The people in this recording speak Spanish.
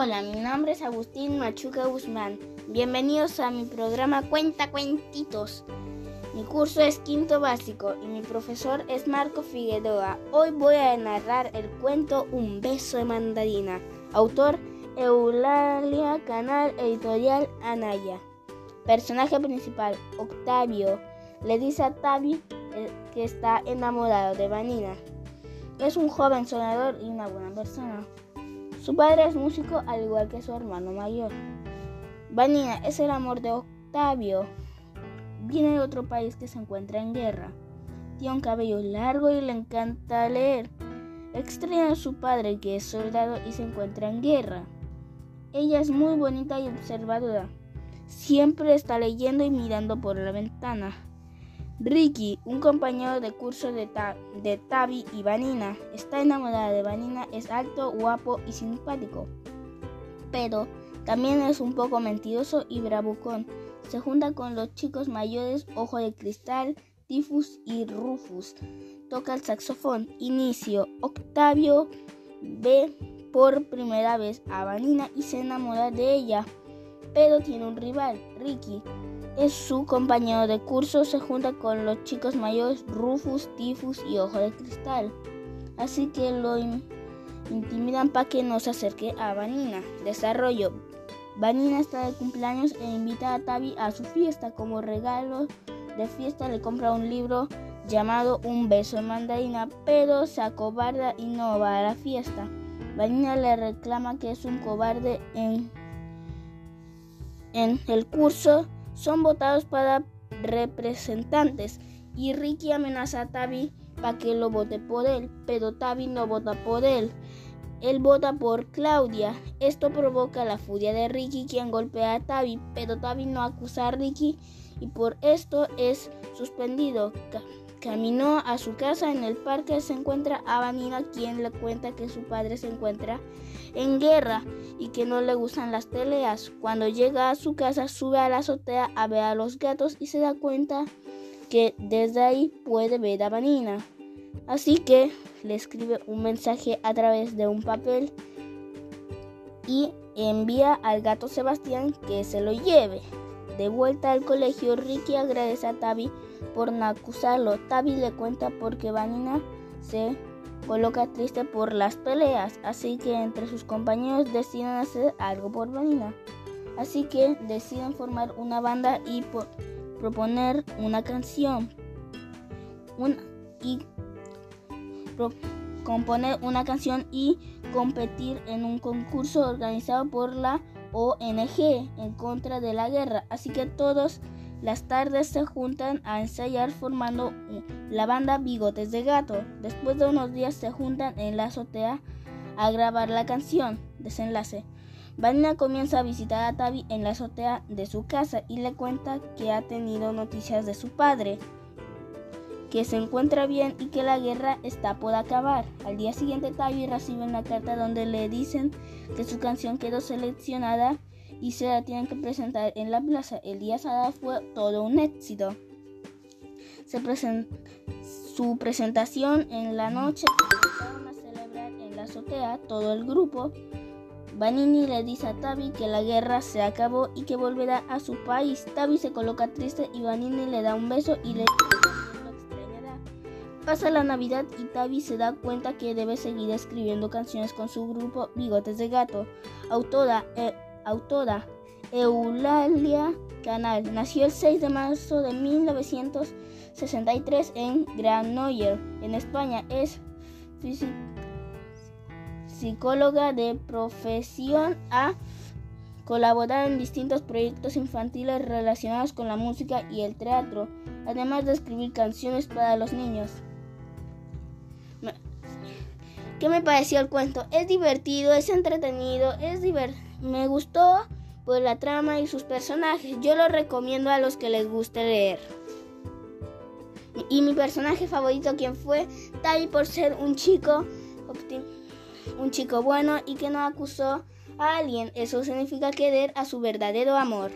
Hola, mi nombre es Agustín Machuca Guzmán. Bienvenidos a mi programa Cuenta Cuentitos. Mi curso es quinto básico y mi profesor es Marco Figueroa. Hoy voy a narrar el cuento Un beso de mandarina. Autor Eulalia, canal editorial Anaya. Personaje principal, Octavio. Le dice a Tavi eh, que está enamorado de Vanina. Es un joven sonador y una buena persona. Su padre es músico al igual que su hermano mayor. Vanina es el amor de Octavio. Viene de otro país que se encuentra en guerra. Tiene un cabello largo y le encanta leer. Extraña a su padre que es soldado y se encuentra en guerra. Ella es muy bonita y observadora. Siempre está leyendo y mirando por la ventana. Ricky, un compañero de curso de, de Tavi y Vanina, está enamorada de Vanina, es alto, guapo y simpático. Pero también es un poco mentiroso y bravucón. Se junta con los chicos mayores Ojo de Cristal, Tifus y Rufus. Toca el saxofón. Inicio. Octavio ve por primera vez a Vanina y se enamora de ella. Pero tiene un rival, Ricky es su compañero de curso, se junta con los chicos mayores Rufus, Tifus y Ojo de Cristal. Así que lo intimidan para que no se acerque a Vanina. Desarrollo. Vanina está de cumpleaños e invita a Tavi a su fiesta. Como regalo de fiesta le compra un libro llamado Un beso de mandarina, pero se acobarda y no va a la fiesta. Vanina le reclama que es un cobarde en, en el curso son votados para representantes y Ricky amenaza a Tavi para que lo vote por él, pero Tavi no vota por él. Él vota por Claudia. Esto provoca la furia de Ricky, quien golpea a Tavi, pero Tavi no acusa a Ricky y por esto es suspendido. Caminó a su casa en el parque, se encuentra a Vanina, quien le cuenta que su padre se encuentra en guerra y que no le gustan las peleas. Cuando llega a su casa, sube a la azotea a ver a los gatos y se da cuenta que desde ahí puede ver a Vanina. Así que le escribe un mensaje a través de un papel y envía al gato Sebastián que se lo lleve. De vuelta al colegio, Ricky agradece a Tavi por no acusarlo. Tavi le cuenta porque Vanina se coloca triste por las peleas, así que entre sus compañeros deciden hacer algo por Vanina. Así que deciden formar una banda y proponer una canción. y componer una canción y competir en un concurso organizado por la ONG en contra de la guerra, así que todas las tardes se juntan a ensayar formando la banda Bigotes de Gato. Después de unos días se juntan en la azotea a grabar la canción. Desenlace. Vanina comienza a visitar a Tavi en la azotea de su casa y le cuenta que ha tenido noticias de su padre, que se encuentra bien y que la guerra está por acabar. Al día siguiente Tavi recibe una carta donde le dicen que su canción quedó seleccionada y se la tienen que presentar en la plaza. El día sábado fue todo un éxito. Su presentación en la noche empezaron a celebrar en la azotea todo el grupo. Vanini le dice a Tavi que la guerra se acabó y que volverá a su país. Tavi se coloca triste y Vanini le da un beso y le Pasa la Navidad y Tavi se da cuenta que debe seguir escribiendo canciones con su grupo Bigotes de Gato. Autora, eh, autora Eulalia Canal nació el 6 de marzo de 1963 en Granollers, en España. Es psicóloga de profesión. Ha colaborado en distintos proyectos infantiles relacionados con la música y el teatro, además de escribir canciones para los niños. ¿Qué me pareció el cuento? Es divertido, es entretenido, es me gustó por la trama y sus personajes. Yo lo recomiendo a los que les guste leer. Y mi personaje favorito, quien fue Tai por ser un chico, un chico bueno y que no acusó a alguien. Eso significa querer a su verdadero amor.